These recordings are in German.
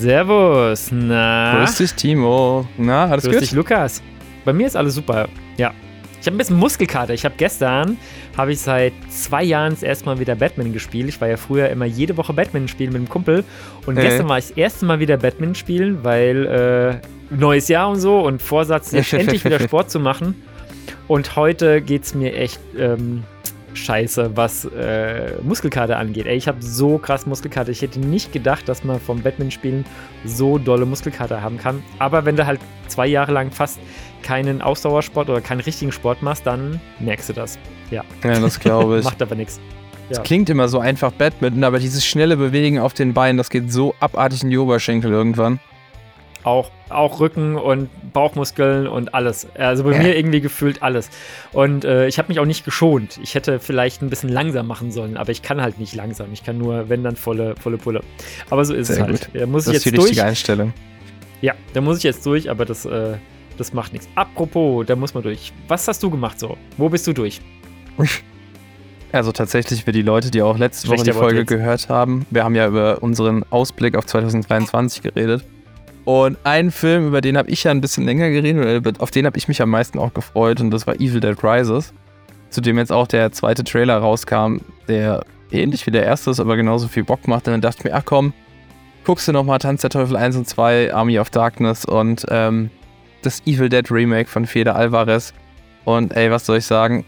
Servus, na? Grüß dich, Timo. Na, alles Grüß gut? dich, Lukas. Bei mir ist alles super, ja. Ich habe ein bisschen Muskelkater. Ich habe gestern, habe ich seit zwei Jahren das erste Mal wieder Batman gespielt. Ich war ja früher immer jede Woche Batman spielen mit einem Kumpel. Und Äh. gestern war ich das erste Mal wieder Batman spielen, weil äh, neues Jahr und so und Vorsatz, jetzt endlich wieder Sport zu machen. Und heute geht es mir echt ähm, scheiße, was äh, Muskelkater angeht. Ey, ich habe so krass Muskelkater. Ich hätte nicht gedacht, dass man vom Batman-Spielen so dolle Muskelkater haben kann. Aber wenn du halt zwei Jahre lang fast keinen Ausdauersport oder keinen richtigen Sport machst, dann merkst du das. Ja, Ja, das glaube ich. macht aber nichts. Es Ja. klingt immer so einfach Badminton, aber dieses schnelle Bewegen auf den Beinen, das geht so abartig in die Oberschenkel irgendwann. Auch, auch Rücken und Bauchmuskeln und alles. Also bei Ja. mir irgendwie gefühlt alles. Und äh, ich habe mich auch nicht geschont. Ich hätte vielleicht ein bisschen langsam machen sollen, aber ich kann halt nicht langsam. Ich kann nur, wenn dann volle, volle Pulle. Aber so ist Sehr es halt. gut. Da muss Das ich ist die jetzt durch. richtige Einstellung. Ja, da muss ich jetzt durch, aber das, äh, das macht nichts. Apropos, da muss man durch. Was hast du gemacht so? Wo bist du durch? Also tatsächlich für die Leute, die auch letzte Woche die Schlechter Folge Wortwitz. gehört haben, wir haben ja über unseren Ausblick auf 2023 geredet. Und einen Film, über den habe ich ja ein bisschen länger geredet, auf den habe ich mich am meisten auch gefreut, und das war Evil Dead Rises, zu dem jetzt auch der zweite Trailer rauskam, der ähnlich wie der erste ist, aber genauso viel Bock macht. Und dann dachte ich mir, ach komm, guckst du nochmal Tanz der Teufel 1 und 2, Army of Darkness und ähm, das Evil Dead Remake von Fede Alvarez. Und ey, was soll ich sagen?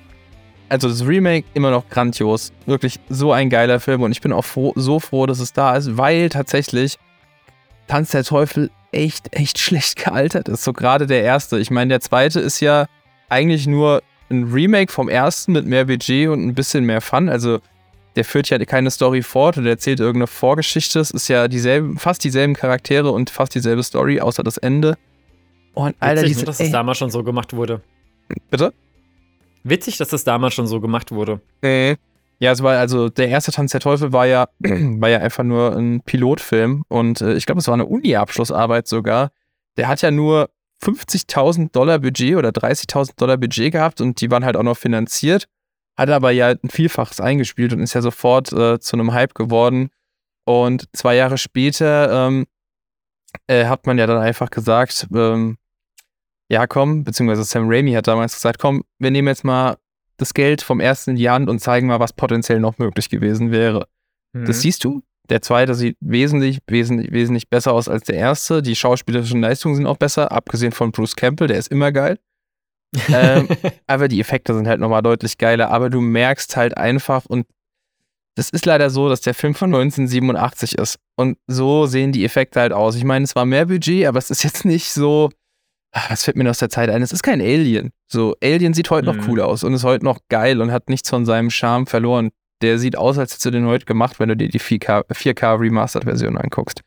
Also das Remake immer noch grandios. Wirklich so ein geiler Film und ich bin auch froh, so froh, dass es da ist, weil tatsächlich Tanz der Teufel echt, echt schlecht gealtert ist. So gerade der erste. Ich meine, der zweite ist ja eigentlich nur ein Remake vom ersten mit mehr Budget und ein bisschen mehr Fun. Also der führt ja keine Story fort oder erzählt irgendeine Vorgeschichte. Es ist ja dieselben, fast dieselben Charaktere und fast dieselbe Story, außer das Ende. Und Alter, Witzig, diese, nur, dass das damals schon so gemacht wurde. bitte? Witzig, dass das damals schon so gemacht wurde. Nee. Ja, es war also der erste Tanz der Teufel war ja, war ja einfach nur ein Pilotfilm und äh, ich glaube, es war eine Uni-Abschlussarbeit sogar. Der hat ja nur 50.000 Dollar Budget oder 30.000 Dollar Budget gehabt und die waren halt auch noch finanziert. Hat aber ja ein Vielfaches eingespielt und ist ja sofort äh, zu einem Hype geworden. Und zwei Jahre später ähm, äh, hat man ja dann einfach gesagt, ähm, ja komm, beziehungsweise Sam Raimi hat damals gesagt, komm, wir nehmen jetzt mal das Geld vom ersten in die Hand und zeigen mal, was potenziell noch möglich gewesen wäre. Mhm. Das siehst du. Der zweite sieht wesentlich, wesentlich, wesentlich besser aus als der erste. Die schauspielerischen Leistungen sind auch besser, abgesehen von Bruce Campbell, der ist immer geil. ähm, aber die Effekte sind halt nochmal deutlich geiler. Aber du merkst halt einfach, und das ist leider so, dass der Film von 1987 ist. Und so sehen die Effekte halt aus. Ich meine, es war mehr Budget, aber es ist jetzt nicht so. Was fällt mir aus der Zeit ein? Es ist kein Alien. So, Alien sieht heute noch Mhm. cool aus und ist heute noch geil und hat nichts von seinem Charme verloren. Der sieht aus, als hättest du den heute gemacht, wenn du dir die 4K, 4K Remastered-Version anguckst.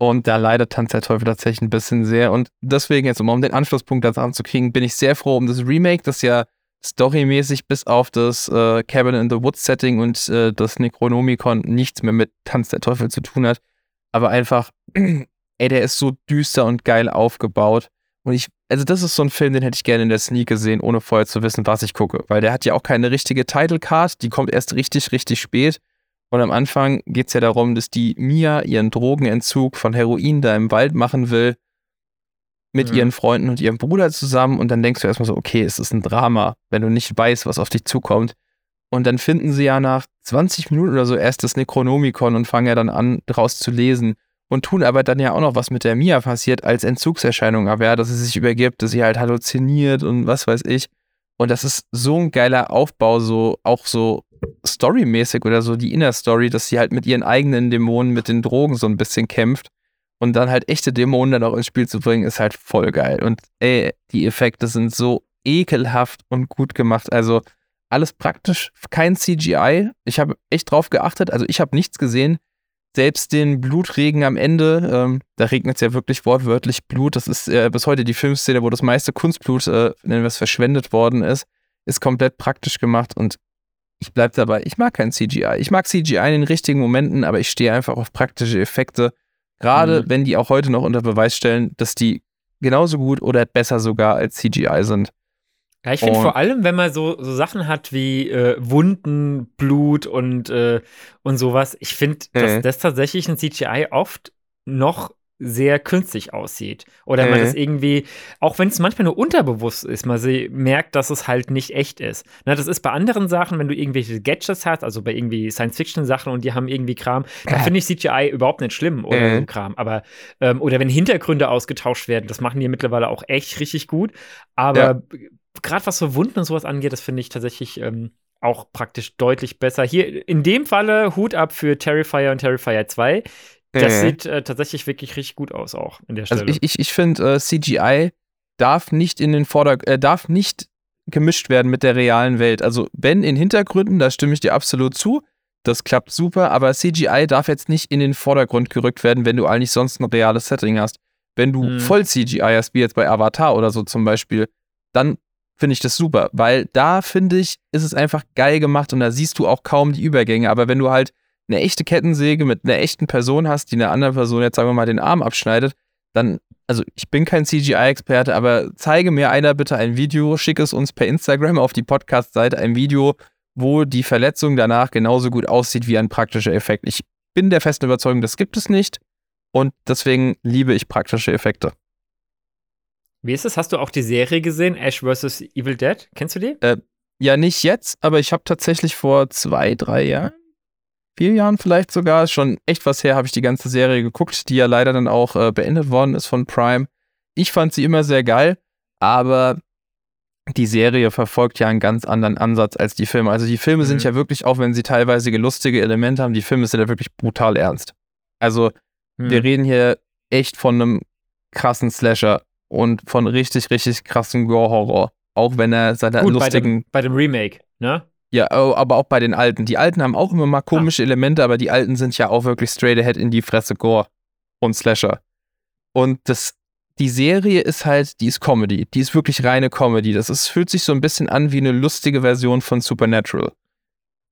Und da leidet Tanz der Teufel tatsächlich ein bisschen sehr. Und deswegen jetzt, um um den Anschlusspunkt dazu anzukriegen, bin ich sehr froh um das Remake, das ja storymäßig bis auf das äh, Cabin in the Woods Setting und äh, das Necronomicon nichts mehr mit Tanz der Teufel zu tun hat. Aber einfach, ey, der ist so düster und geil aufgebaut. Und ich, also das ist so ein Film, den hätte ich gerne in der Sneak gesehen, ohne vorher zu wissen, was ich gucke. Weil der hat ja auch keine richtige Title Card, die kommt erst richtig, richtig spät. Und am Anfang geht es ja darum, dass die Mia ihren Drogenentzug von Heroin da im Wald machen will. Mit Mhm. ihren Freunden und ihrem Bruder zusammen. Und dann denkst du erstmal so, okay, es ist ein Drama, wenn du nicht weißt, was auf dich zukommt. Und dann finden sie ja nach 20 Minuten oder so erst das Necronomicon und fangen ja dann an, draus zu lesen. Und tun aber dann ja auch noch, was mit der Mia passiert, als Entzugserscheinung. Aber ja, dass sie sich übergibt, dass sie halt halluziniert und was weiß ich. Und das ist so ein geiler Aufbau, so auch so storymäßig oder so die Inner Story, dass sie halt mit ihren eigenen Dämonen, mit den Drogen so ein bisschen kämpft. Und dann halt echte Dämonen dann auch ins Spiel zu bringen, ist halt voll geil. Und ey, die Effekte sind so ekelhaft und gut gemacht. Also alles praktisch, kein CGI. Ich habe echt drauf geachtet. Also ich habe nichts gesehen. Selbst den Blutregen am Ende, ähm, da regnet es ja wirklich wortwörtlich Blut. Das ist äh, bis heute die Filmszene, wo das meiste Kunstblut, äh, nennen wir es, verschwendet worden ist, ist komplett praktisch gemacht und ich bleibe dabei. Ich mag kein CGI. Ich mag CGI in den richtigen Momenten, aber ich stehe einfach auf praktische Effekte. Gerade Mhm. wenn die auch heute noch unter Beweis stellen, dass die genauso gut oder besser sogar als CGI sind. Ja, ich finde vor allem, wenn man so, so Sachen hat wie äh, Wunden, Blut und, äh, und sowas, ich finde, dass Mhm. das tatsächlich in CGI oft noch sehr künstlich aussieht. Oder man das irgendwie, auch wenn es manchmal nur unterbewusst ist, man merkt, dass es halt nicht echt ist. Na, das ist bei anderen Sachen, wenn du irgendwelche Gadgets hast, also bei irgendwie Science-Fiction-Sachen und die haben irgendwie Kram, da finde ich CGI überhaupt nicht schlimm oder äh. so Kram. Aber, ähm, oder wenn Hintergründe ausgetauscht werden, das machen die mittlerweile auch echt richtig gut. Aber ja. Gerade was so Wunden und sowas angeht, das finde ich tatsächlich ähm, auch praktisch deutlich besser. Hier in dem Falle Hut ab für Terrifier und Terrifier 2. Das äh. sieht äh, tatsächlich wirklich richtig gut aus, auch in der also Stelle. Also ich, ich, ich finde, äh, CGI darf nicht in den Vorder äh, darf nicht gemischt werden mit der realen Welt. Also, wenn in Hintergründen, da stimme ich dir absolut zu, das klappt super, aber CGI darf jetzt nicht in den Vordergrund gerückt werden, wenn du eigentlich sonst ein reales Setting hast. Wenn du hm. voll CGI hast, wie jetzt bei Avatar oder so zum Beispiel, dann finde ich das super, weil da finde ich, ist es einfach geil gemacht und da siehst du auch kaum die Übergänge. Aber wenn du halt eine echte Kettensäge mit einer echten Person hast, die einer anderen Person jetzt sagen wir mal den Arm abschneidet, dann, also ich bin kein CGI-Experte, aber zeige mir einer bitte ein Video, schicke es uns per Instagram auf die Podcast-Seite, ein Video, wo die Verletzung danach genauso gut aussieht wie ein praktischer Effekt. Ich bin der festen Überzeugung, das gibt es nicht und deswegen liebe ich praktische Effekte. Wie ist es? Hast du auch die Serie gesehen, Ash vs. Evil Dead? Kennst du die? Äh, ja, nicht jetzt, aber ich habe tatsächlich vor zwei, drei Jahren, vier Jahren vielleicht sogar, schon echt was her, habe ich die ganze Serie geguckt, die ja leider dann auch äh, beendet worden ist von Prime. Ich fand sie immer sehr geil, aber die Serie verfolgt ja einen ganz anderen Ansatz als die Filme. Also die Filme mhm. sind ja wirklich, auch wenn sie teilweise lustige Elemente haben, die Filme sind ja wirklich brutal ernst. Also mhm. wir reden hier echt von einem krassen Slasher und von richtig, richtig krassen Gore-Horror. Auch wenn er seine Gut, lustigen. Bei dem, bei dem Remake, ne? Ja, aber auch bei den alten. Die alten haben auch immer mal komische ah. Elemente, aber die alten sind ja auch wirklich straight ahead in die Fresse Gore und Slasher. Und das, die Serie ist halt, die ist Comedy. Die ist wirklich reine Comedy. Das ist, fühlt sich so ein bisschen an wie eine lustige Version von Supernatural.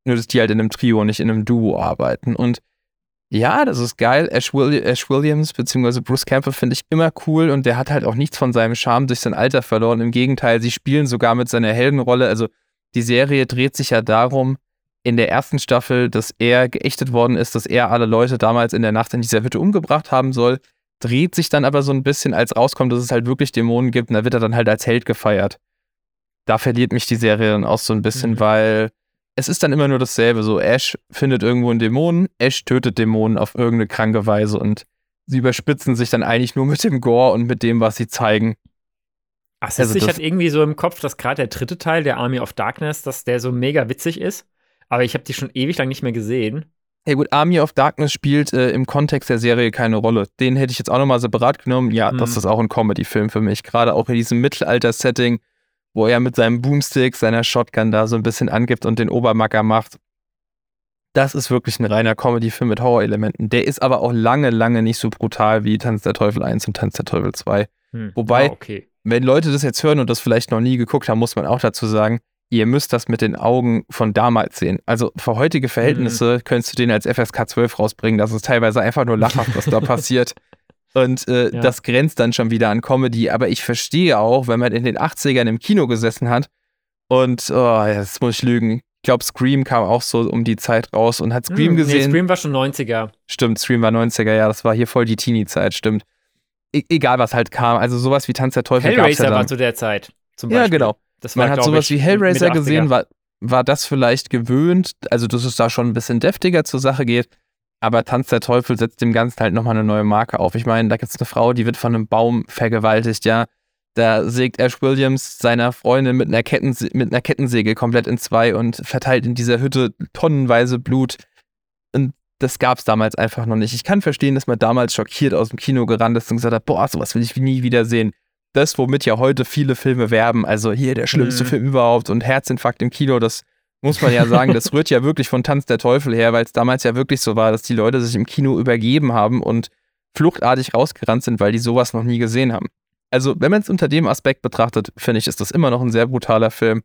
Nur, dass die halt in einem Trio, nicht in einem Duo arbeiten. Und ja, das ist geil. Ash, Will Ash Williams bzw. Bruce Campbell finde ich immer cool und der hat halt auch nichts von seinem Charme durch sein Alter verloren. Im Gegenteil, sie spielen sogar mit seiner Heldenrolle. Also die Serie dreht sich ja darum, in der ersten Staffel, dass er geächtet worden ist, dass er alle Leute damals in der Nacht in dieser Hütte umgebracht haben soll. Dreht sich dann aber so ein bisschen, als rauskommt, dass es halt wirklich Dämonen gibt und da wird er dann halt als Held gefeiert. Da verliert mich die Serie dann auch so ein bisschen, mhm. weil es ist dann immer nur dasselbe. So, Ash findet irgendwo einen Dämonen, Ash tötet Dämonen auf irgendeine kranke Weise und sie überspitzen sich dann eigentlich nur mit dem Gore und mit dem, was sie zeigen. Ach, also ich hatte irgendwie so im Kopf, dass gerade der dritte Teil, der Army of Darkness, dass der so mega witzig ist. Aber ich habe die schon ewig lang nicht mehr gesehen. Hey gut, Army of Darkness spielt äh, im Kontext der Serie keine Rolle. Den hätte ich jetzt auch nochmal separat genommen. Ja, hm. das ist auch ein Comedy-Film für mich. Gerade auch in diesem Mittelalter-Setting wo er mit seinem Boomstick, seiner Shotgun da so ein bisschen angibt und den Obermacker macht. Das ist wirklich ein reiner Comedy-Film mit Horrorelementen. Der ist aber auch lange, lange nicht so brutal wie Tanz der Teufel 1 und Tanz der Teufel 2. Hm. Wobei, ah, okay. wenn Leute das jetzt hören und das vielleicht noch nie geguckt haben, muss man auch dazu sagen, ihr müsst das mit den Augen von damals sehen. Also für heutige Verhältnisse mhm. könntest du den als FSK 12 rausbringen. Das ist teilweise einfach nur lachhaft, was da passiert. Und äh, ja. das grenzt dann schon wieder an Comedy. Aber ich verstehe auch, wenn man in den 80ern im Kino gesessen hat und, oh, jetzt muss ich lügen. Ich glaube, Scream kam auch so um die Zeit raus und hat Scream hm, gesehen. Nee, Scream war schon 90er. Stimmt, Scream war 90er, ja, das war hier voll die Teenie-Zeit, stimmt. E egal, was halt kam. Also sowas wie Tanz der Teufel Hellraiser ja war zu der Zeit, zum Beispiel. Ja, genau. Das war, Man hat sowas wie Hellraiser gesehen, war, war das vielleicht gewöhnt, also dass es da schon ein bisschen deftiger zur Sache geht. Aber Tanz der Teufel setzt dem Ganzen halt nochmal eine neue Marke auf. Ich meine, da gibt es eine Frau, die wird von einem Baum vergewaltigt, ja. Da sägt Ash Williams seiner Freundin mit einer, Kettense mit einer Kettensäge komplett in zwei und verteilt in dieser Hütte tonnenweise Blut. Und das gab es damals einfach noch nicht. Ich kann verstehen, dass man damals schockiert aus dem Kino gerannt ist und gesagt hat, boah, sowas will ich nie wieder sehen. Das, womit ja heute viele Filme werben, also hier der schlimmste mhm. Film überhaupt und Herzinfarkt im Kino, das muss man ja sagen, das rührt ja wirklich von Tanz der Teufel her, weil es damals ja wirklich so war, dass die Leute sich im Kino übergeben haben und fluchtartig rausgerannt sind, weil die sowas noch nie gesehen haben. Also, wenn man es unter dem Aspekt betrachtet, finde ich, ist das immer noch ein sehr brutaler Film.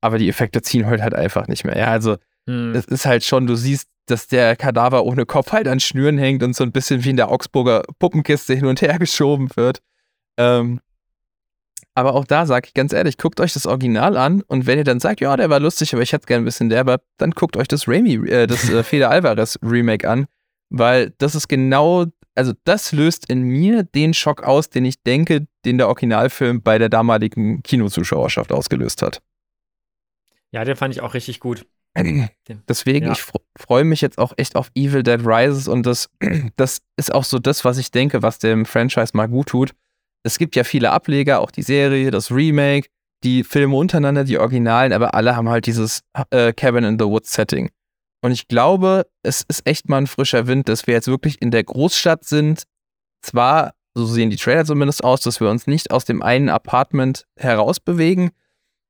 Aber die Effekte ziehen heute halt einfach nicht mehr. Ja, also, hm. es ist halt schon, du siehst, dass der Kadaver ohne Kopf halt an Schnüren hängt und so ein bisschen wie in der Augsburger Puppenkiste hin und her geschoben wird. Ähm, aber auch da sage ich ganz ehrlich, guckt euch das Original an und wenn ihr dann sagt, ja, der war lustig, aber ich hätte gerne ein bisschen derber, dann guckt euch das Raimi, äh, das äh, Feder Alvarez Remake an, weil das ist genau also das löst in mir den Schock aus, den ich denke, den der Originalfilm bei der damaligen Kinozuschauerschaft ausgelöst hat. Ja, den fand ich auch richtig gut. Deswegen, ja. ich freue mich jetzt auch echt auf Evil Dead Rises und das, das ist auch so das, was ich denke, was dem Franchise mal gut tut. Es gibt ja viele Ableger, auch die Serie, das Remake, die Filme untereinander, die Originalen, aber alle haben halt dieses äh, Cabin in the Woods Setting. Und ich glaube, es ist echt mal ein frischer Wind, dass wir jetzt wirklich in der Großstadt sind. Zwar, so sehen die Trailer zumindest aus, dass wir uns nicht aus dem einen Apartment herausbewegen,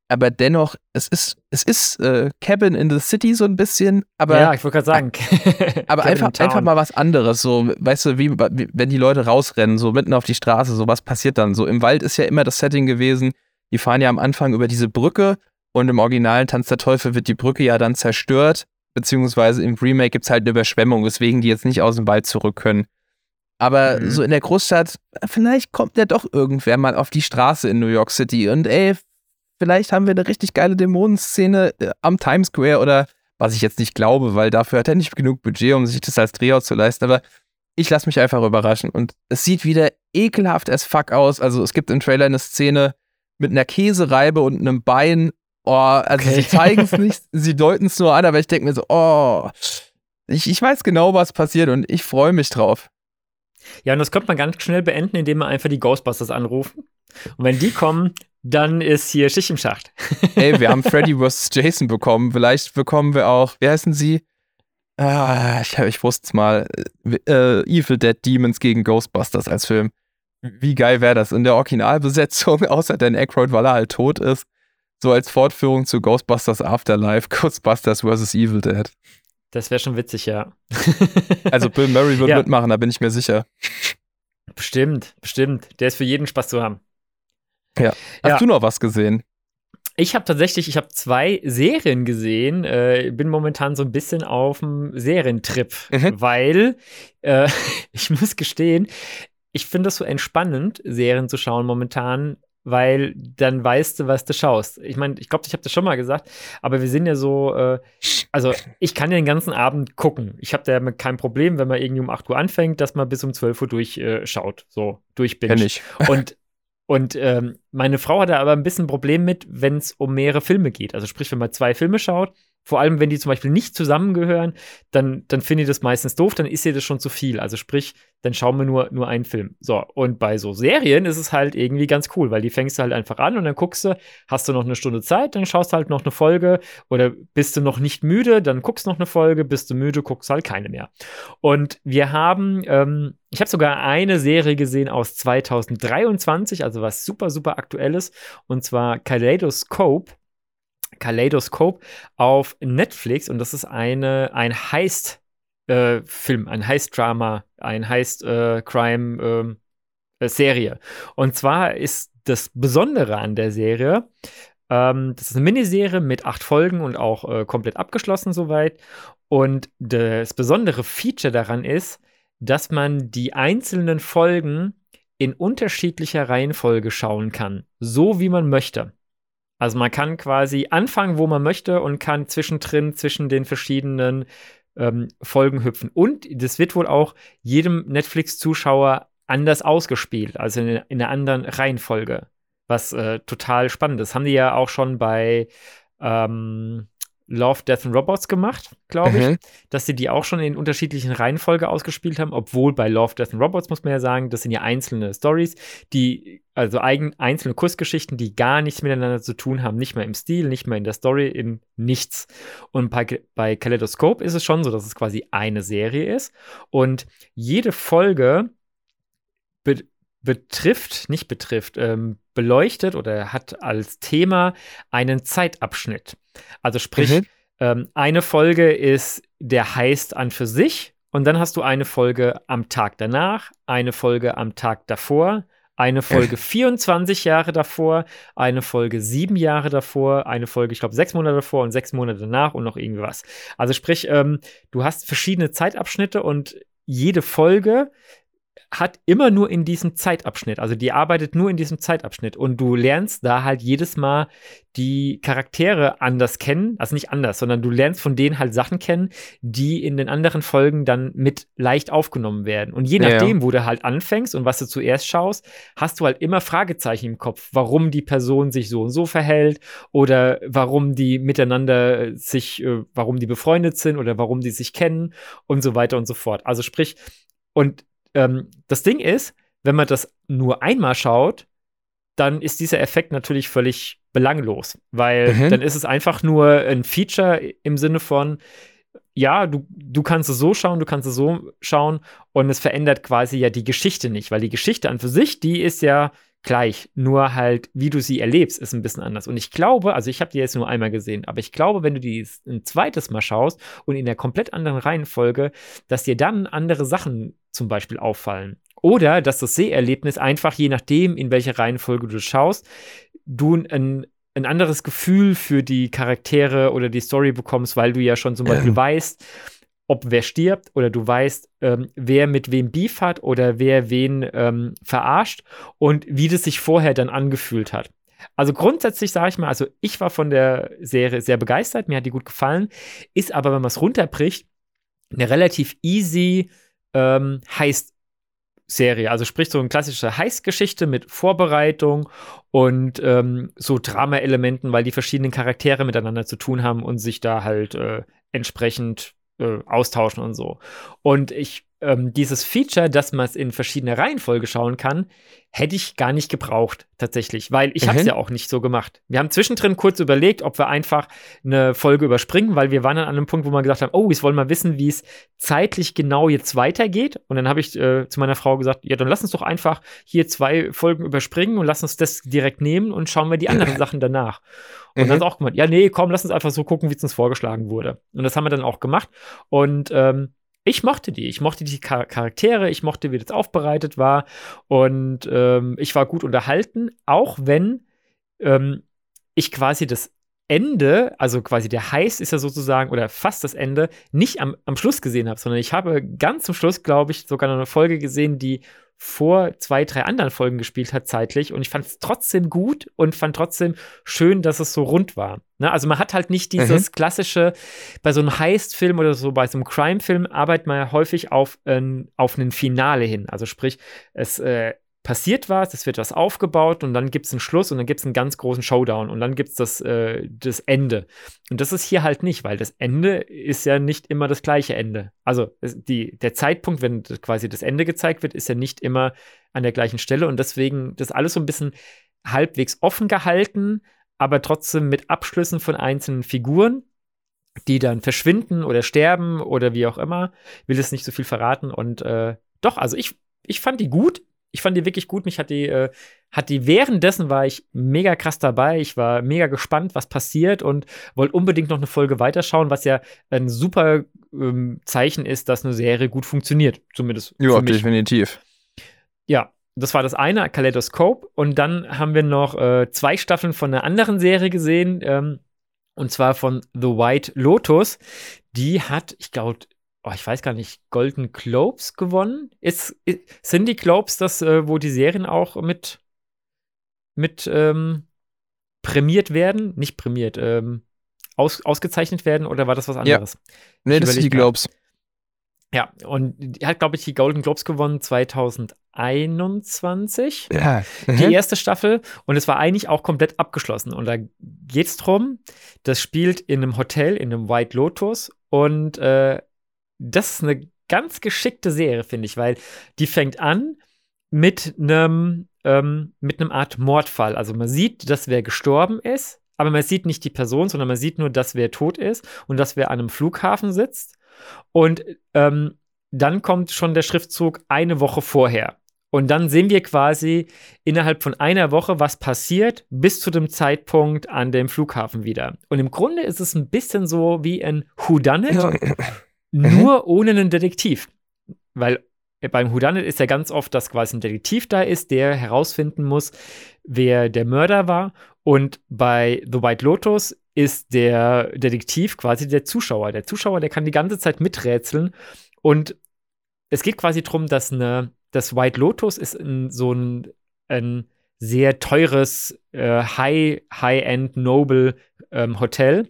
aber dennoch, es ist, es ist äh, Cabin in the City so ein bisschen, aber. Ja, ich wollte gerade sagen. aber einfach, einfach mal was anderes. So, weißt du, wie, wie, wenn die Leute rausrennen, so mitten auf die Straße, so was passiert dann? So im Wald ist ja immer das Setting gewesen. Die fahren ja am Anfang über diese Brücke und im originalen Tanz der Teufel wird die Brücke ja dann zerstört, beziehungsweise im Remake gibt es halt eine Überschwemmung, weswegen die jetzt nicht aus dem Wald zurück können. Aber mhm. so in der Großstadt, vielleicht kommt ja doch irgendwer mal auf die Straße in New York City und ey, vielleicht haben wir eine richtig geile Dämonenszene äh, am Times Square oder was ich jetzt nicht glaube, weil dafür hat er nicht genug Budget, um sich das als Drehort zu leisten. Aber ich lasse mich einfach überraschen. Und es sieht wieder ekelhaft as fuck aus. Also es gibt im Trailer eine Szene mit einer Käsereibe und einem Bein. Oh, also okay. sie zeigen es nicht, sie deuten es nur an, aber ich denke mir so, oh, ich, ich weiß genau, was passiert und ich freue mich drauf. Ja, und das könnte man ganz schnell beenden, indem man einfach die Ghostbusters anrufen. Und wenn die kommen, dann ist hier Schicht im Schacht. Ey, wir haben Freddy vs. Jason bekommen. Vielleicht bekommen wir auch, wie heißen sie? Ah, ich, ich wusste es mal. Äh, Evil Dead Demons gegen Ghostbusters als Film. Wie geil wäre das in der Originalbesetzung, außer Dan Aykroyd, weil er halt tot ist. So als Fortführung zu Ghostbusters Afterlife, Ghostbusters vs. Evil Dead. Das wäre schon witzig, ja. also Bill Murray wird ja. mitmachen, da bin ich mir sicher. Bestimmt, bestimmt. Der ist für jeden Spaß zu haben. Ja. Hast ja. du noch was gesehen? Ich habe tatsächlich, ich habe zwei Serien gesehen. Äh, bin momentan so ein bisschen auf dem Serientrip, mhm. weil äh, ich muss gestehen, ich finde es so entspannend, Serien zu schauen momentan, weil dann weißt du, was du schaust. Ich meine, ich glaube, ich habe das schon mal gesagt, aber wir sind ja so, äh, also ich kann ja den ganzen Abend gucken. Ich habe da kein Problem, wenn man irgendwie um 8 Uhr anfängt, dass man bis um 12 Uhr durchschaut, äh, so ich. Und und ähm, meine Frau hatte aber ein bisschen Problem mit, wenn es um mehrere Filme geht. Also sprich, wenn man zwei Filme schaut, vor allem wenn die zum Beispiel nicht zusammengehören, dann, dann finde ich das meistens doof, dann ist ihr das schon zu viel. Also sprich, dann schauen wir nur, nur einen Film. So, und bei so Serien ist es halt irgendwie ganz cool, weil die fängst du halt einfach an und dann guckst du, hast du noch eine Stunde Zeit, dann schaust halt noch eine Folge oder bist du noch nicht müde, dann guckst du noch eine Folge, bist du müde, guckst halt keine mehr. Und wir haben, ähm, ich habe sogar eine Serie gesehen aus 2023, also was super, super aktuelles, und zwar Kaleidoscope. Kaleidoscope auf Netflix und das ist eine, ein Heist-Film, äh, ein Heist-Drama, ein Heist-Crime-Serie. Äh, ähm, und zwar ist das Besondere an der Serie, ähm, das ist eine Miniserie mit acht Folgen und auch äh, komplett abgeschlossen soweit. Und das besondere Feature daran ist, dass man die einzelnen Folgen in unterschiedlicher Reihenfolge schauen kann, so wie man möchte. Also man kann quasi anfangen, wo man möchte und kann zwischendrin zwischen den verschiedenen ähm, Folgen hüpfen. Und das wird wohl auch jedem Netflix-Zuschauer anders ausgespielt, also in, in einer anderen Reihenfolge. Was äh, total spannend ist. Haben die ja auch schon bei ähm, Love, Death and Robots gemacht, glaube ich, mhm. dass sie die auch schon in unterschiedlichen Reihenfolge ausgespielt haben, obwohl bei Love, Death and Robots muss man ja sagen, das sind ja einzelne Stories, die, also eigen, einzelne Kursgeschichten, die gar nichts miteinander zu tun haben, nicht mehr im Stil, nicht mehr in der Story, in nichts. Und bei, bei Kaleidoscope ist es schon so, dass es quasi eine Serie ist und jede Folge be betrifft, nicht betrifft, ähm, beleuchtet oder hat als Thema einen Zeitabschnitt. Also sprich, mhm. ähm, eine Folge ist der Heist an für sich und dann hast du eine Folge am Tag danach, eine Folge am Tag davor, eine Folge 24 Jahre davor, eine Folge sieben Jahre davor, eine Folge, ich glaube, sechs Monate davor und sechs Monate danach und noch irgendwie was. Also sprich, ähm, du hast verschiedene Zeitabschnitte und jede Folge hat immer nur in diesem Zeitabschnitt, also die arbeitet nur in diesem Zeitabschnitt und du lernst da halt jedes Mal die Charaktere anders kennen, also nicht anders, sondern du lernst von denen halt Sachen kennen, die in den anderen Folgen dann mit leicht aufgenommen werden. Und je nachdem, ja. wo du halt anfängst und was du zuerst schaust, hast du halt immer Fragezeichen im Kopf, warum die Person sich so und so verhält oder warum die miteinander sich, äh, warum die befreundet sind oder warum die sich kennen und so weiter und so fort. Also sprich, und ähm, das Ding ist, wenn man das nur einmal schaut, dann ist dieser Effekt natürlich völlig belanglos, weil mhm. dann ist es einfach nur ein Feature im Sinne von, ja, du, du kannst es so schauen, du kannst es so schauen und es verändert quasi ja die Geschichte nicht, weil die Geschichte an für sich, die ist ja gleich, nur halt, wie du sie erlebst, ist ein bisschen anders. Und ich glaube, also ich habe die jetzt nur einmal gesehen, aber ich glaube, wenn du die ein zweites Mal schaust und in der komplett anderen Reihenfolge, dass dir dann andere Sachen zum Beispiel auffallen. Oder dass das Seherlebnis einfach, je nachdem, in welcher Reihenfolge du schaust, du ein, ein anderes Gefühl für die Charaktere oder die Story bekommst, weil du ja schon zum Beispiel weißt, ob wer stirbt oder du weißt, ähm, wer mit wem Beef hat oder wer wen ähm, verarscht und wie das sich vorher dann angefühlt hat. Also grundsätzlich sage ich mal, also ich war von der Serie sehr begeistert, mir hat die gut gefallen, ist aber, wenn man es runterbricht, eine relativ easy ähm, heißt Serie. Also sprich so eine klassische Heist-Geschichte mit Vorbereitung und ähm, so Drama-Elementen, weil die verschiedenen Charaktere miteinander zu tun haben und sich da halt äh, entsprechend äh, austauschen und so. Und ich, ähm, dieses Feature, dass man es in verschiedene Reihenfolge schauen kann, hätte ich gar nicht gebraucht, tatsächlich, weil ich mhm. habe es ja auch nicht so gemacht. Wir haben zwischendrin kurz überlegt, ob wir einfach eine Folge überspringen, weil wir waren dann an einem Punkt, wo wir gesagt haben, oh, ich wollen mal wissen, wie es zeitlich genau jetzt weitergeht. Und dann habe ich äh, zu meiner Frau gesagt, ja, dann lass uns doch einfach hier zwei Folgen überspringen und lass uns das direkt nehmen und schauen wir die anderen Sachen danach. Und mhm. dann ist auch gemeint, ja, nee, komm, lass uns einfach so gucken, wie es uns vorgeschlagen wurde. Und das haben wir dann auch gemacht. Und ähm, ich mochte die. Ich mochte die Char Charaktere, ich mochte, wie das aufbereitet war. Und ähm, ich war gut unterhalten, auch wenn ähm, ich quasi das Ende, also quasi der Heiß ist ja sozusagen, oder fast das Ende, nicht am, am Schluss gesehen habe, sondern ich habe ganz zum Schluss, glaube ich, sogar noch eine Folge gesehen, die vor zwei, drei anderen Folgen gespielt hat, zeitlich. Und ich fand es trotzdem gut und fand trotzdem schön, dass es so rund war. Ne? Also man hat halt nicht dieses mhm. klassische, bei so einem Heist-Film oder so, bei so einem Crime-Film arbeitet man ja häufig auf, äh, auf einen Finale hin. Also sprich, es äh, passiert was, es wird was aufgebaut und dann gibt es einen Schluss und dann gibt es einen ganz großen Showdown und dann gibt es das, äh, das Ende. Und das ist hier halt nicht, weil das Ende ist ja nicht immer das gleiche Ende. Also die, der Zeitpunkt, wenn quasi das Ende gezeigt wird, ist ja nicht immer an der gleichen Stelle und deswegen das alles so ein bisschen halbwegs offen gehalten, aber trotzdem mit Abschlüssen von einzelnen Figuren die dann verschwinden oder sterben oder wie auch immer. Will es nicht so viel verraten. Und äh, doch, also ich, ich fand die gut ich fand die wirklich gut. Mich hat die, äh, hat die währenddessen war ich mega krass dabei. Ich war mega gespannt, was passiert und wollte unbedingt noch eine Folge weiterschauen, was ja ein super ähm, Zeichen ist, dass eine Serie gut funktioniert. Zumindest. Ja, definitiv. Ja, das war das eine, Kaleidoscope. Und dann haben wir noch äh, zwei Staffeln von einer anderen Serie gesehen. Ähm, und zwar von The White Lotus. Die hat, ich glaube, oh, ich weiß gar nicht, Golden Globes gewonnen. Ist, ist sind die Globes das, äh, wo die Serien auch mit, mit ähm, prämiert werden? Nicht prämiert, ähm, aus, ausgezeichnet werden oder war das was anderes? Ja. Nee, das sind die Globes. Ja, und die hat, glaube ich, die Golden Globes gewonnen 2021. Ja. Mhm. Die erste Staffel. Und es war eigentlich auch komplett abgeschlossen. Und da geht es drum, das spielt in einem Hotel, in einem White Lotus. Und äh, das ist eine ganz geschickte Serie, finde ich, weil die fängt an mit einem ähm, mit einem Art Mordfall. Also man sieht, dass wer gestorben ist, aber man sieht nicht die Person, sondern man sieht nur, dass wer tot ist und dass wer an einem Flughafen sitzt. Und ähm, dann kommt schon der Schriftzug eine Woche vorher. Und dann sehen wir quasi innerhalb von einer Woche, was passiert, bis zu dem Zeitpunkt an dem Flughafen wieder. Und im Grunde ist es ein bisschen so wie ein Whodunit. Ja. Mhm. Nur ohne einen Detektiv. Weil beim Whodunit ist ja ganz oft, dass quasi ein Detektiv da ist, der herausfinden muss, wer der Mörder war. Und bei The White Lotus ist der Detektiv quasi der Zuschauer. Der Zuschauer, der kann die ganze Zeit miträtseln und es geht quasi darum, dass eine, das White Lotus ist in so ein, ein sehr teures äh, High, High-End Noble ähm, Hotel.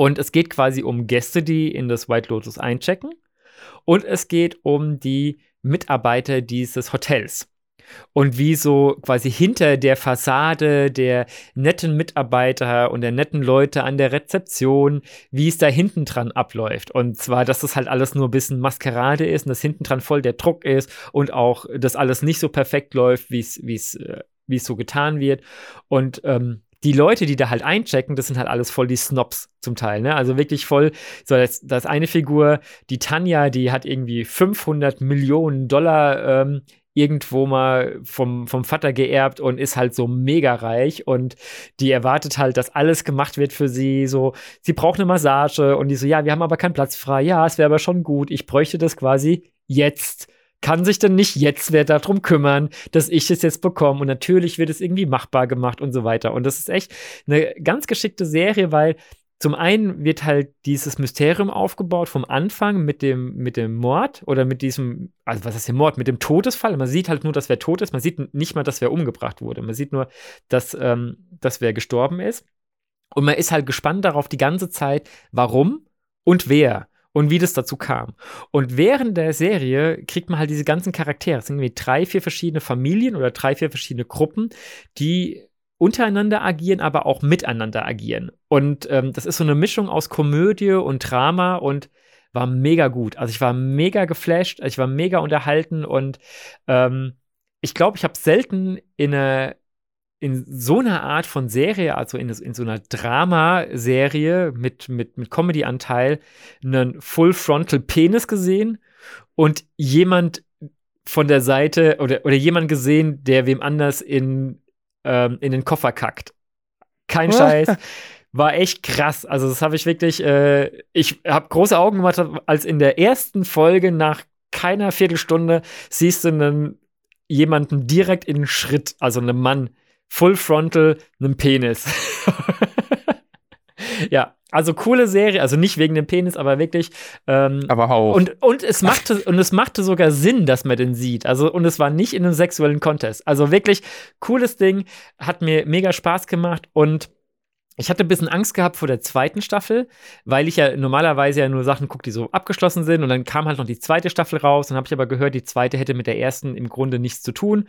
Und es geht quasi um Gäste, die in das White Lotus einchecken. Und es geht um die Mitarbeiter dieses Hotels und wie so quasi hinter der Fassade der netten Mitarbeiter und der netten Leute an der Rezeption, wie es da hinten dran abläuft. Und zwar, dass das halt alles nur ein bisschen Maskerade ist und dass hinten dran voll der Druck ist und auch das alles nicht so perfekt läuft, wie es, äh, so getan wird. Und ähm, die Leute, die da halt einchecken, das sind halt alles voll die Snobs zum Teil, ne? Also wirklich voll, so das, das eine Figur, die Tanja, die hat irgendwie 500 Millionen Dollar ähm, irgendwo mal vom, vom Vater geerbt und ist halt so mega reich und die erwartet halt, dass alles gemacht wird für sie. So, sie braucht eine Massage und die so, ja, wir haben aber keinen Platz frei. Ja, es wäre aber schon gut. Ich bräuchte das quasi jetzt. Kann sich denn nicht jetzt wer darum kümmern, dass ich es jetzt bekomme? Und natürlich wird es irgendwie machbar gemacht und so weiter. Und das ist echt eine ganz geschickte Serie, weil zum einen wird halt dieses Mysterium aufgebaut vom Anfang mit dem, mit dem Mord oder mit diesem, also was ist der Mord, mit dem Todesfall. Man sieht halt nur, dass wer tot ist. Man sieht nicht mal, dass wer umgebracht wurde. Man sieht nur, dass, ähm, dass wer gestorben ist. Und man ist halt gespannt darauf die ganze Zeit, warum und wer und wie das dazu kam. Und während der Serie kriegt man halt diese ganzen Charaktere. Es sind irgendwie drei, vier verschiedene Familien oder drei, vier verschiedene Gruppen, die untereinander agieren, aber auch miteinander agieren. Und ähm, das ist so eine Mischung aus Komödie und Drama und war mega gut. Also ich war mega geflasht, ich war mega unterhalten und ähm, ich glaube, ich habe selten in einer in so einer Art von Serie, also in, in so einer Dramaserie mit, mit, mit Comedy-Anteil, einen Full-Frontal-Penis gesehen und jemand von der Seite oder, oder jemand gesehen, der wem anders in ähm, in den Koffer kackt. Kein Scheiß. War echt krass. Also, das habe ich wirklich, äh, ich habe große Augen gemacht, als in der ersten Folge nach keiner Viertelstunde siehst du einen, jemanden direkt in den Schritt, also einen Mann, Full Frontal, einen Penis. ja, also coole Serie, also nicht wegen dem Penis, aber wirklich. Ähm, aber hau. Und, und, es machte, und es machte sogar Sinn, dass man den sieht. Also, und es war nicht in einem sexuellen Contest. Also wirklich cooles Ding, hat mir mega Spaß gemacht und ich hatte ein bisschen Angst gehabt vor der zweiten Staffel, weil ich ja normalerweise ja nur Sachen gucke, die so abgeschlossen sind. Und dann kam halt noch die zweite Staffel raus. Dann habe ich aber gehört, die zweite hätte mit der ersten im Grunde nichts zu tun.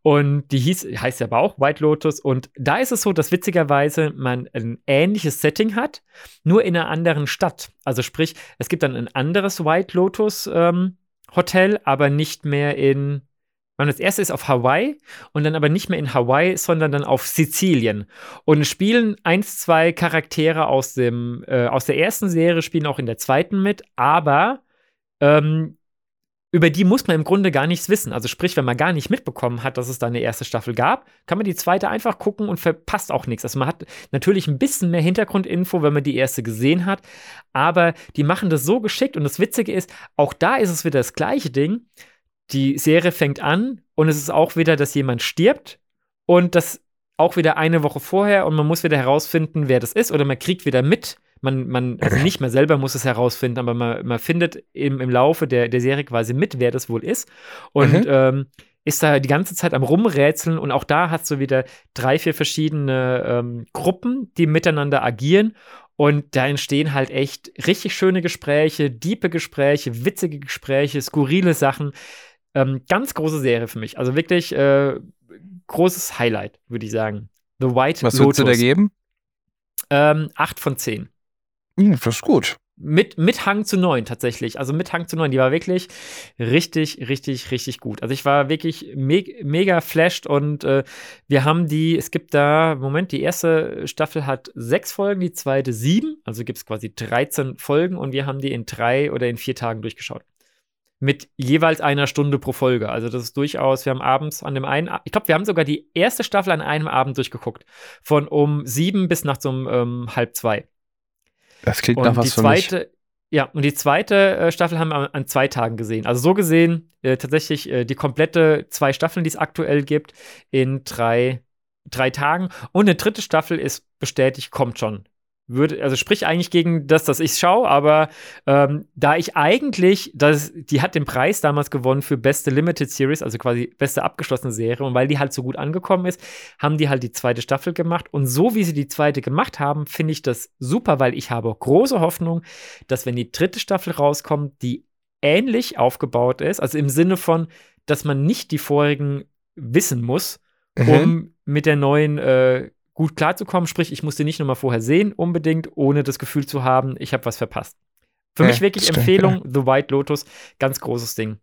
Und die hieß, heißt ja aber auch White Lotus. Und da ist es so, dass witzigerweise man ein ähnliches Setting hat, nur in einer anderen Stadt. Also sprich, es gibt dann ein anderes White Lotus ähm, Hotel, aber nicht mehr in meine, das erste ist auf Hawaii und dann aber nicht mehr in Hawaii, sondern dann auf Sizilien. Und spielen eins, zwei Charaktere aus, dem, äh, aus der ersten Serie, spielen auch in der zweiten mit, aber ähm, über die muss man im Grunde gar nichts wissen. Also sprich, wenn man gar nicht mitbekommen hat, dass es da eine erste Staffel gab, kann man die zweite einfach gucken und verpasst auch nichts. Also man hat natürlich ein bisschen mehr Hintergrundinfo, wenn man die erste gesehen hat, aber die machen das so geschickt und das Witzige ist, auch da ist es wieder das gleiche Ding die Serie fängt an und es ist auch wieder, dass jemand stirbt und das auch wieder eine Woche vorher und man muss wieder herausfinden, wer das ist oder man kriegt wieder mit. Man, man, also nicht mehr selber muss es herausfinden, aber man, man findet im, im Laufe der, der Serie quasi mit, wer das wohl ist. Und mhm. ähm, ist da die ganze Zeit am Rumrätseln und auch da hast du wieder drei, vier verschiedene ähm, Gruppen, die miteinander agieren. Und da entstehen halt echt richtig schöne Gespräche, diepe Gespräche, witzige Gespräche, skurrile Sachen. Ähm, ganz große Serie für mich. Also wirklich äh, großes Highlight, würde ich sagen. The White Was Lotus. Was würdest du da geben? Ähm, 8 von 10. Hm, das ist gut. Mit, mit Hang zu 9 tatsächlich. Also mit Hang zu 9. Die war wirklich richtig, richtig, richtig gut. Also ich war wirklich me mega flashed und äh, wir haben die, es gibt da, Moment, die erste Staffel hat sechs Folgen, die zweite sieben. Also gibt es quasi 13 Folgen und wir haben die in drei oder in vier Tagen durchgeschaut mit jeweils einer Stunde pro Folge. Also das ist durchaus, wir haben abends an dem einen, ich glaube, wir haben sogar die erste Staffel an einem Abend durchgeguckt. Von um sieben bis nachts um ähm, halb zwei. Das klingt und nach was zweite, für mich. Ja, und die zweite äh, Staffel haben wir an, zwei Tagen gesehen. Also so gesehen äh, tatsächlich äh, die komplette zwei Staffeln, die es aktuell gibt, in drei, drei Tagen. Und eine dritte Staffel ist bestätigt, kommt schon würde, also sprich eigentlich gegen das, dass ich schaue, aber ähm, da ich eigentlich, das, die hat den Preis damals gewonnen für beste Limited Series, also quasi beste abgeschlossene Serie, und weil die halt so gut angekommen ist, haben die halt die zweite Staffel gemacht. Und so wie sie die zweite gemacht haben, finde ich das super, weil ich habe große Hoffnung, dass wenn die dritte Staffel rauskommt, die ähnlich aufgebaut ist, also im Sinne von, dass man nicht die vorigen wissen muss, mhm. um mit der neuen äh, gut klarzukommen. Sprich, ich musste nicht nochmal vorher sehen, unbedingt, ohne das Gefühl zu haben, ich habe was verpasst. Für ja, mich wirklich stimmt, Empfehlung, ja. The White Lotus, ganz großes Ding.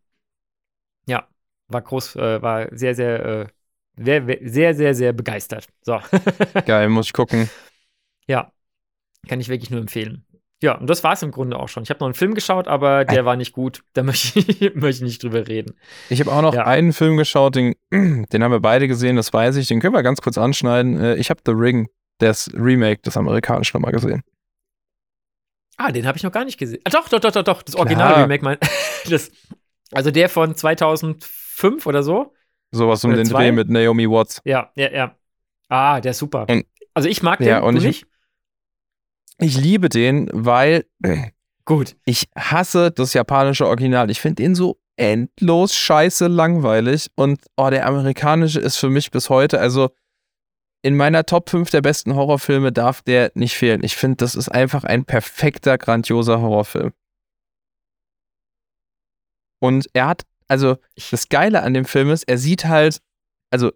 Ja, war groß, äh, war sehr, sehr, äh, sehr, sehr, sehr, sehr begeistert. So. Geil, muss ich gucken. Ja, kann ich wirklich nur empfehlen. Ja, und das war es im Grunde auch schon. Ich habe noch einen Film geschaut, aber der war nicht gut. Da möchte ich, möchte ich nicht drüber reden. Ich habe auch noch ja. einen Film geschaut, den, den haben wir beide gesehen, das weiß ich. Den können wir ganz kurz anschneiden. Äh, ich habe The Ring, das Remake, das amerikanische, nochmal gesehen. Ah, den habe ich noch gar nicht gesehen. Ah, doch, doch, doch, doch, doch. Das Original-Remake, mein. Das, also der von 2005 oder so. Sowas um oder den zwei? Dreh mit Naomi Watts. Ja, ja, ja. Ah, der ist super. Und, also ich mag den, ja, und du ich, nicht? Ich liebe den, weil gut. Ich hasse das japanische Original. Ich finde den so endlos scheiße langweilig und oh, der amerikanische ist für mich bis heute, also in meiner Top 5 der besten Horrorfilme darf der nicht fehlen. Ich finde, das ist einfach ein perfekter, grandioser Horrorfilm. Und er hat, also das Geile an dem Film ist, er sieht halt, also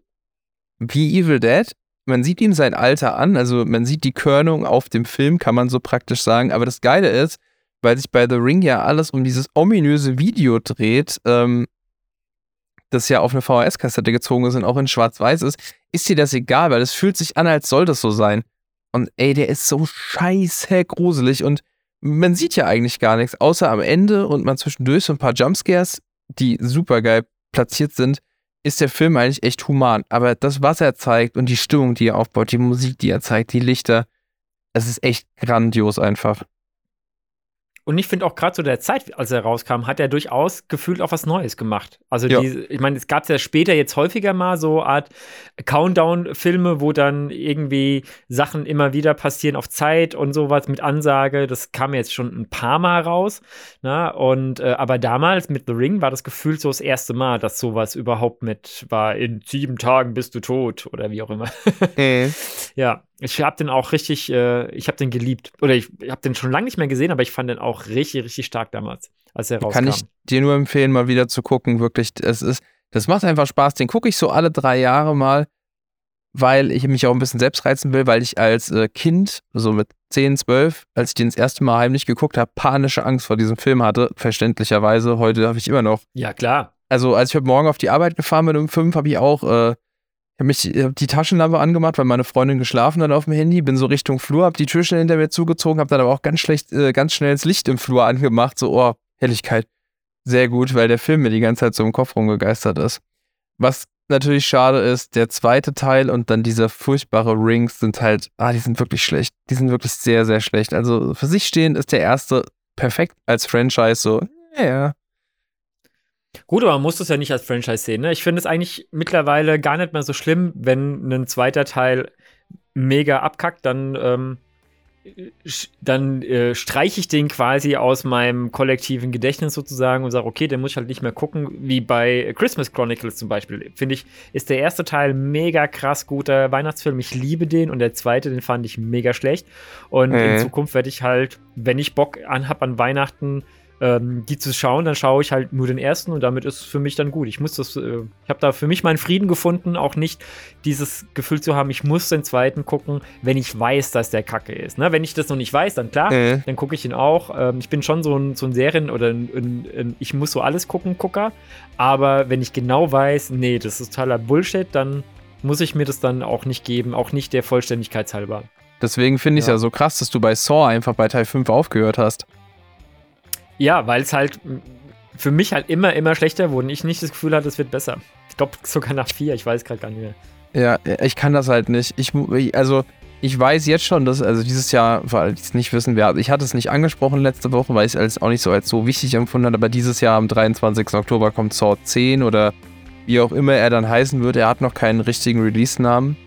wie Evil Dead man sieht ihm sein Alter an, also man sieht die Körnung auf dem Film, kann man so praktisch sagen. Aber das Geile ist, weil sich bei The Ring ja alles um dieses ominöse Video dreht, ähm, das ja auf eine VHS-Kassette gezogen ist und auch in Schwarz-Weiß ist, ist dir das egal, weil es fühlt sich an, als soll das so sein. Und ey, der ist so scheiße gruselig und man sieht ja eigentlich gar nichts, außer am Ende und man zwischendurch so ein paar Jumpscares, die super geil platziert sind ist der Film eigentlich echt human. Aber das, was er zeigt und die Stimmung, die er aufbaut, die Musik, die er zeigt, die Lichter, es ist echt grandios einfach. Und ich finde auch gerade zu der Zeit, als er rauskam, hat er durchaus gefühlt auch was Neues gemacht. Also, ja. die, ich meine, es gab ja später jetzt häufiger mal so Art Countdown-Filme, wo dann irgendwie Sachen immer wieder passieren auf Zeit und sowas mit Ansage. Das kam jetzt schon ein paar Mal raus. Na? Ne? Und äh, aber damals mit The Ring war das gefühlt so das erste Mal, dass sowas überhaupt mit war. In sieben Tagen bist du tot oder wie auch immer. Mhm. Ja, ich habe den auch richtig, äh, ich habe den geliebt. Oder ich, ich habe den schon lange nicht mehr gesehen, aber ich fand den auch richtig, richtig stark damals, als er rauskam. Kann ich dir nur empfehlen, mal wieder zu gucken. Wirklich, es ist, das macht einfach Spaß. Den gucke ich so alle drei Jahre mal, weil ich mich auch ein bisschen selbst reizen will, weil ich als äh, Kind, so mit 10, 12, als ich den das erste Mal heimlich geguckt habe, panische Angst vor diesem Film hatte. Verständlicherweise. Heute habe ich immer noch. Ja, klar. Also, als ich heute Morgen auf die Arbeit gefahren bin um 5, habe ich auch. Äh, habe mich hab die Taschenlampe angemacht, weil meine Freundin geschlafen hat auf dem Handy, bin so Richtung Flur, habe die Tür schnell hinter mir zugezogen, habe dann aber auch ganz schlecht, äh, ganz schnell das Licht im Flur angemacht, so, oh, Helligkeit. Sehr gut, weil der Film mir die ganze Zeit so im Kopf rumgegeistert ist. Was natürlich schade ist, der zweite Teil und dann dieser furchtbare Rings sind halt, ah, die sind wirklich schlecht. Die sind wirklich sehr, sehr schlecht. Also für sich stehend ist der erste perfekt als Franchise so, ja, Gut, aber man muss das ja nicht als Franchise sehen. Ne? Ich finde es eigentlich mittlerweile gar nicht mehr so schlimm, wenn ein zweiter Teil mega abkackt, dann, ähm, dann äh, streiche ich den quasi aus meinem kollektiven Gedächtnis sozusagen und sage, okay, den muss ich halt nicht mehr gucken, wie bei Christmas Chronicles zum Beispiel. Finde ich, ist der erste Teil mega krass guter Weihnachtsfilm. Ich liebe den und der zweite, den fand ich mega schlecht. Und mhm. in Zukunft werde ich halt, wenn ich Bock an habe an Weihnachten, ähm, die zu schauen, dann schaue ich halt nur den ersten und damit ist es für mich dann gut. Ich muss das, äh, ich habe da für mich meinen Frieden gefunden, auch nicht dieses Gefühl zu haben, ich muss den zweiten gucken, wenn ich weiß, dass der Kacke ist. Ne? Wenn ich das noch nicht weiß, dann klar, mhm. dann gucke ich ihn auch. Ähm, ich bin schon so ein, so ein Serien- oder ein, ein, ein, ich muss so alles gucken, Gucker. Aber wenn ich genau weiß, nee, das ist totaler Bullshit, dann muss ich mir das dann auch nicht geben, auch nicht der Vollständigkeit halber. Deswegen finde ich es ja. ja so krass, dass du bei Saw einfach bei Teil 5 aufgehört hast. Ja, weil es halt für mich halt immer, immer schlechter wurde und ich nicht das Gefühl hatte, es wird besser. Ich glaube sogar nach vier, ich weiß gerade gar nicht mehr. Ja, ich kann das halt nicht. Ich, also, ich weiß jetzt schon, dass, also dieses Jahr, weil ich es nicht wissen werde, ich hatte es nicht angesprochen letzte Woche, weil ich es auch nicht so als so wichtig empfunden habe, aber dieses Jahr am 23. Oktober kommt Sword 10 oder wie auch immer er dann heißen wird. Er hat noch keinen richtigen Release-Namen.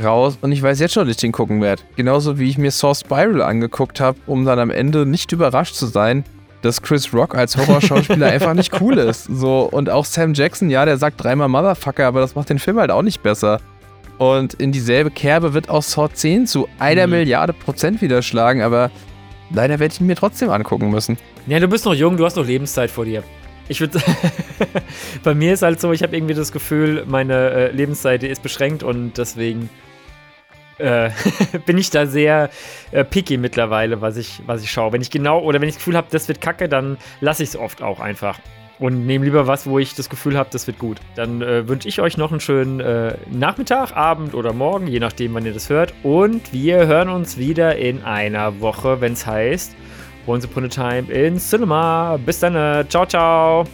raus und ich weiß jetzt schon, dass ich den gucken werde. Genauso wie ich mir Saw Spiral angeguckt habe, um dann am Ende nicht überrascht zu sein, dass Chris Rock als Horrorschauspieler einfach nicht cool ist. So, und auch Sam Jackson, ja, der sagt dreimal Motherfucker, aber das macht den Film halt auch nicht besser. Und in dieselbe Kerbe wird auch Saw 10 zu einer mhm. Milliarde Prozent wieder schlagen, aber leider werde ich ihn mir trotzdem angucken müssen. Ja, du bist noch jung, du hast noch Lebenszeit vor dir. Ich würde bei mir ist halt so, ich habe irgendwie das Gefühl, meine äh, Lebenszeit ist beschränkt und deswegen äh, bin ich da sehr äh, picky mittlerweile, was ich, was ich schaue. Wenn ich genau oder wenn ich das Gefühl habe, das wird kacke, dann lasse ich es oft auch einfach. Und nehme lieber was, wo ich das Gefühl habe, das wird gut. Dann äh, wünsche ich euch noch einen schönen äh, Nachmittag, Abend oder Morgen, je nachdem, wann ihr das hört. Und wir hören uns wieder in einer Woche, wenn es heißt Once Upon a Time in Cinema. Bis dann. Ciao, ciao.